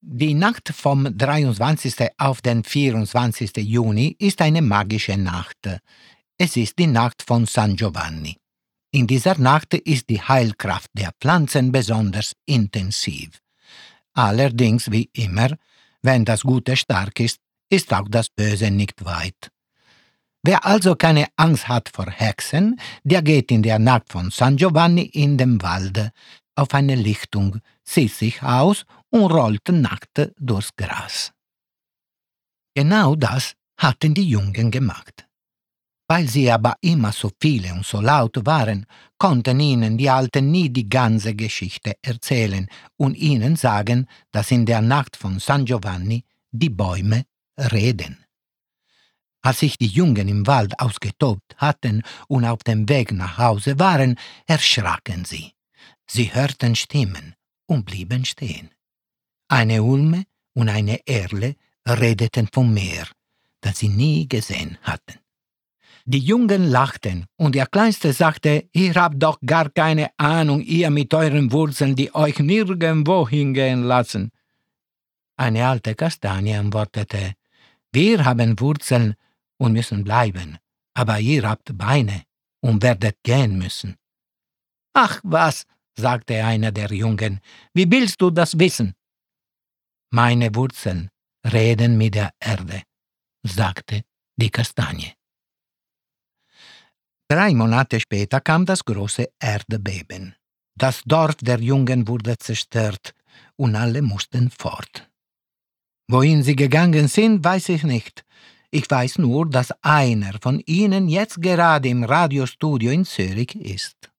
Die Nacht vom 23. auf den 24. Juni ist eine magische Nacht. Es ist die Nacht von San Giovanni. In dieser Nacht ist die Heilkraft der Pflanzen besonders intensiv. Allerdings, wie immer, wenn das Gute stark ist, ist auch das Böse nicht weit. Wer also keine Angst hat vor Hexen, der geht in der Nacht von San Giovanni in den Wald auf eine Lichtung, zieht sich aus und rollt nackt durchs Gras. Genau das hatten die Jungen gemacht. Weil sie aber immer so viele und so laut waren, konnten ihnen die Alten nie die ganze Geschichte erzählen und ihnen sagen, dass in der Nacht von San Giovanni die Bäume reden. Als sich die Jungen im Wald ausgetobt hatten und auf dem Weg nach Hause waren, erschraken sie. Sie hörten Stimmen und blieben stehen. Eine Ulme und eine Erle redeten vom Meer, das sie nie gesehen hatten. Die Jungen lachten, und der Kleinste sagte, ihr habt doch gar keine Ahnung, ihr mit euren Wurzeln, die euch nirgendwo hingehen lassen. Eine alte Kastanie antwortete, wir haben Wurzeln und müssen bleiben, aber ihr habt Beine und werdet gehen müssen. Ach was, sagte einer der Jungen, wie willst du das wissen? Meine Wurzeln reden mit der Erde, sagte die Kastanie. Drei Monate später kam das große Erdbeben. Das Dorf der Jungen wurde zerstört und alle mussten fort. Wohin sie gegangen sind, weiß ich nicht. Ich weiß nur, dass einer von ihnen jetzt gerade im Radiostudio in Zürich ist.